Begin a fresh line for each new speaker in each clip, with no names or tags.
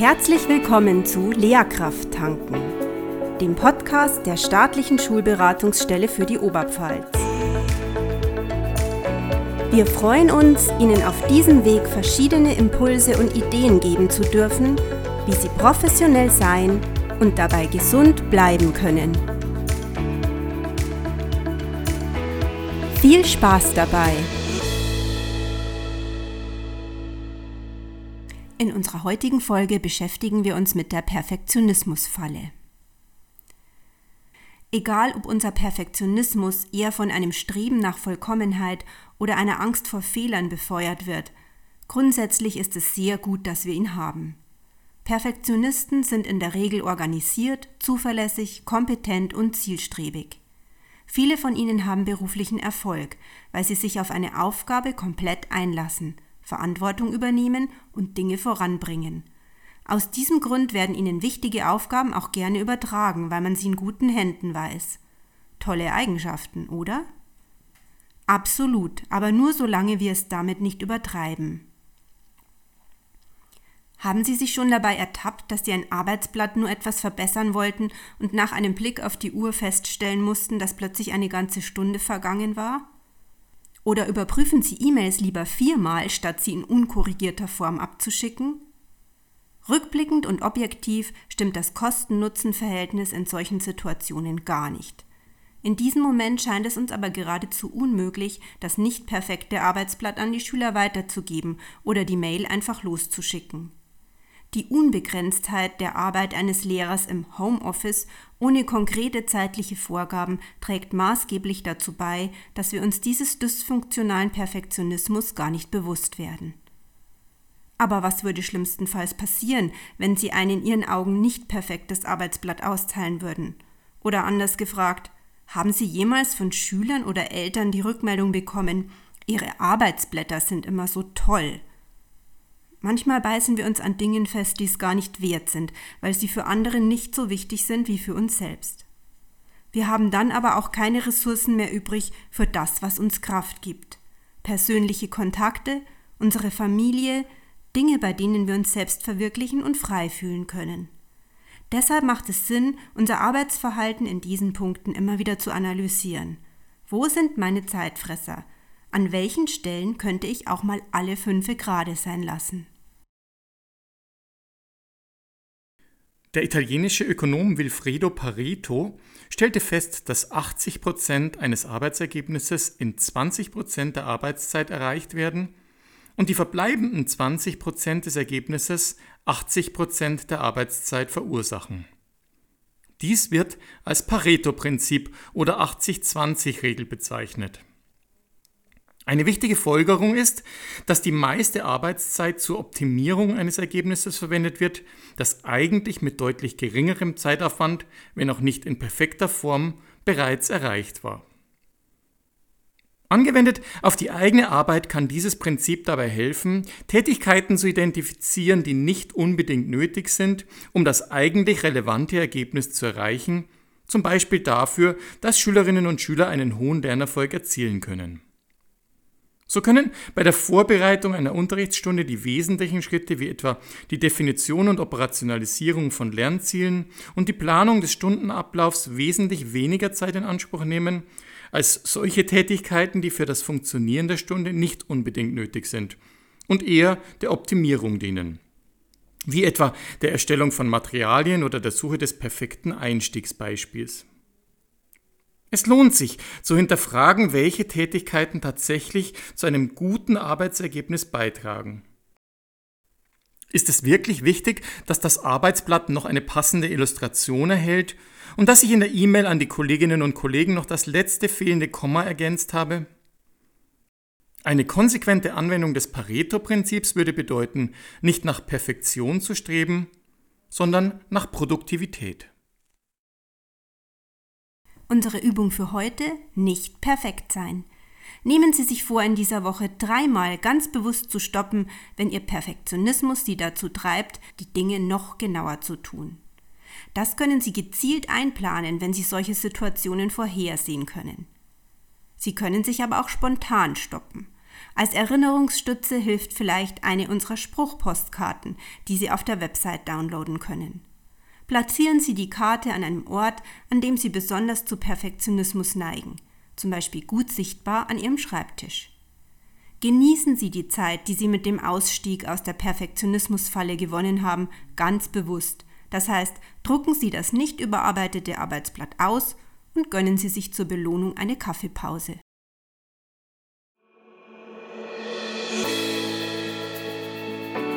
Herzlich willkommen zu Lehrkraft tanken, dem Podcast der staatlichen Schulberatungsstelle für die Oberpfalz. Wir freuen uns, Ihnen auf diesem Weg verschiedene Impulse und Ideen geben zu dürfen, wie Sie professionell sein und dabei gesund bleiben können. Viel Spaß dabei! In unserer heutigen Folge beschäftigen wir uns mit der Perfektionismusfalle. Egal, ob unser Perfektionismus eher von einem Streben nach Vollkommenheit oder einer Angst vor Fehlern befeuert wird, grundsätzlich ist es sehr gut, dass wir ihn haben. Perfektionisten sind in der Regel organisiert, zuverlässig, kompetent und zielstrebig. Viele von ihnen haben beruflichen Erfolg, weil sie sich auf eine Aufgabe komplett einlassen – Verantwortung übernehmen und Dinge voranbringen. Aus diesem Grund werden ihnen wichtige Aufgaben auch gerne übertragen, weil man sie in guten Händen weiß. Tolle Eigenschaften, oder? Absolut, aber nur solange wir es damit nicht übertreiben. Haben Sie sich schon dabei ertappt, dass Sie ein Arbeitsblatt nur etwas verbessern wollten und nach einem Blick auf die Uhr feststellen mussten, dass plötzlich eine ganze Stunde vergangen war? Oder überprüfen Sie E-Mails lieber viermal, statt sie in unkorrigierter Form abzuschicken? Rückblickend und objektiv stimmt das Kosten-Nutzen-Verhältnis in solchen Situationen gar nicht. In diesem Moment scheint es uns aber geradezu unmöglich, das nicht perfekte Arbeitsblatt an die Schüler weiterzugeben oder die Mail einfach loszuschicken. Die Unbegrenztheit der Arbeit eines Lehrers im Homeoffice ohne konkrete zeitliche Vorgaben trägt maßgeblich dazu bei, dass wir uns dieses dysfunktionalen Perfektionismus gar nicht bewusst werden. Aber was würde schlimmstenfalls passieren, wenn Sie ein in Ihren Augen nicht perfektes Arbeitsblatt austeilen würden? Oder anders gefragt, haben Sie jemals von Schülern oder Eltern die Rückmeldung bekommen, Ihre Arbeitsblätter sind immer so toll? Manchmal beißen wir uns an Dingen fest, die es gar nicht wert sind, weil sie für andere nicht so wichtig sind wie für uns selbst. Wir haben dann aber auch keine Ressourcen mehr übrig für das, was uns Kraft gibt. Persönliche Kontakte, unsere Familie, Dinge, bei denen wir uns selbst verwirklichen und frei fühlen können. Deshalb macht es Sinn, unser Arbeitsverhalten in diesen Punkten immer wieder zu analysieren. Wo sind meine Zeitfresser? An welchen Stellen könnte ich auch mal alle fünfe gerade sein lassen?
Der italienische Ökonom Wilfredo Pareto stellte fest, dass 80 Prozent eines Arbeitsergebnisses in 20 Prozent der Arbeitszeit erreicht werden und die verbleibenden 20 Prozent des Ergebnisses 80 Prozent der Arbeitszeit verursachen. Dies wird als Pareto-Prinzip oder 80-20-Regel bezeichnet. Eine wichtige Folgerung ist, dass die meiste Arbeitszeit zur Optimierung eines Ergebnisses verwendet wird, das eigentlich mit deutlich geringerem Zeitaufwand, wenn auch nicht in perfekter Form, bereits erreicht war. Angewendet auf die eigene Arbeit kann dieses Prinzip dabei helfen, Tätigkeiten zu identifizieren, die nicht unbedingt nötig sind, um das eigentlich relevante Ergebnis zu erreichen, zum Beispiel dafür, dass Schülerinnen und Schüler einen hohen Lernerfolg erzielen können. So können bei der Vorbereitung einer Unterrichtsstunde die wesentlichen Schritte wie etwa die Definition und Operationalisierung von Lernzielen und die Planung des Stundenablaufs wesentlich weniger Zeit in Anspruch nehmen als solche Tätigkeiten, die für das Funktionieren der Stunde nicht unbedingt nötig sind und eher der Optimierung dienen. Wie etwa der Erstellung von Materialien oder der Suche des perfekten Einstiegsbeispiels. Es lohnt sich zu hinterfragen, welche Tätigkeiten tatsächlich zu einem guten Arbeitsergebnis beitragen. Ist es wirklich wichtig, dass das Arbeitsblatt noch eine passende Illustration erhält und dass ich in der E-Mail an die Kolleginnen und Kollegen noch das letzte fehlende Komma ergänzt habe? Eine konsequente Anwendung des Pareto-Prinzips würde bedeuten, nicht nach Perfektion zu streben, sondern nach Produktivität.
Unsere Übung für heute nicht perfekt sein. Nehmen Sie sich vor, in dieser Woche dreimal ganz bewusst zu stoppen, wenn Ihr Perfektionismus Sie dazu treibt, die Dinge noch genauer zu tun. Das können Sie gezielt einplanen, wenn Sie solche Situationen vorhersehen können. Sie können sich aber auch spontan stoppen. Als Erinnerungsstütze hilft vielleicht eine unserer Spruchpostkarten, die Sie auf der Website downloaden können. Platzieren Sie die Karte an einem Ort, an dem Sie besonders zu Perfektionismus neigen, zum Beispiel gut sichtbar an Ihrem Schreibtisch. Genießen Sie die Zeit, die Sie mit dem Ausstieg aus der Perfektionismusfalle gewonnen haben, ganz bewusst. Das heißt, drucken Sie das nicht überarbeitete Arbeitsblatt aus und gönnen Sie sich zur Belohnung eine Kaffeepause.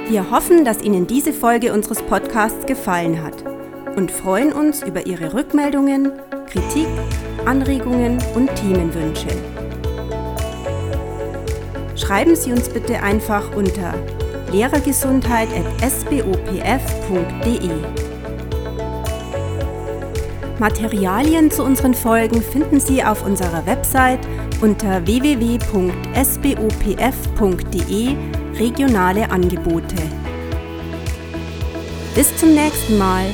Wir hoffen, dass Ihnen diese Folge unseres Podcasts gefallen hat und freuen uns über Ihre Rückmeldungen, Kritik, Anregungen und Themenwünsche. Schreiben Sie uns bitte einfach unter lehrergesundheit.sbopf.de. Materialien zu unseren Folgen finden Sie auf unserer Website unter www.sbopf.de regionale Angebote. Bis zum nächsten Mal.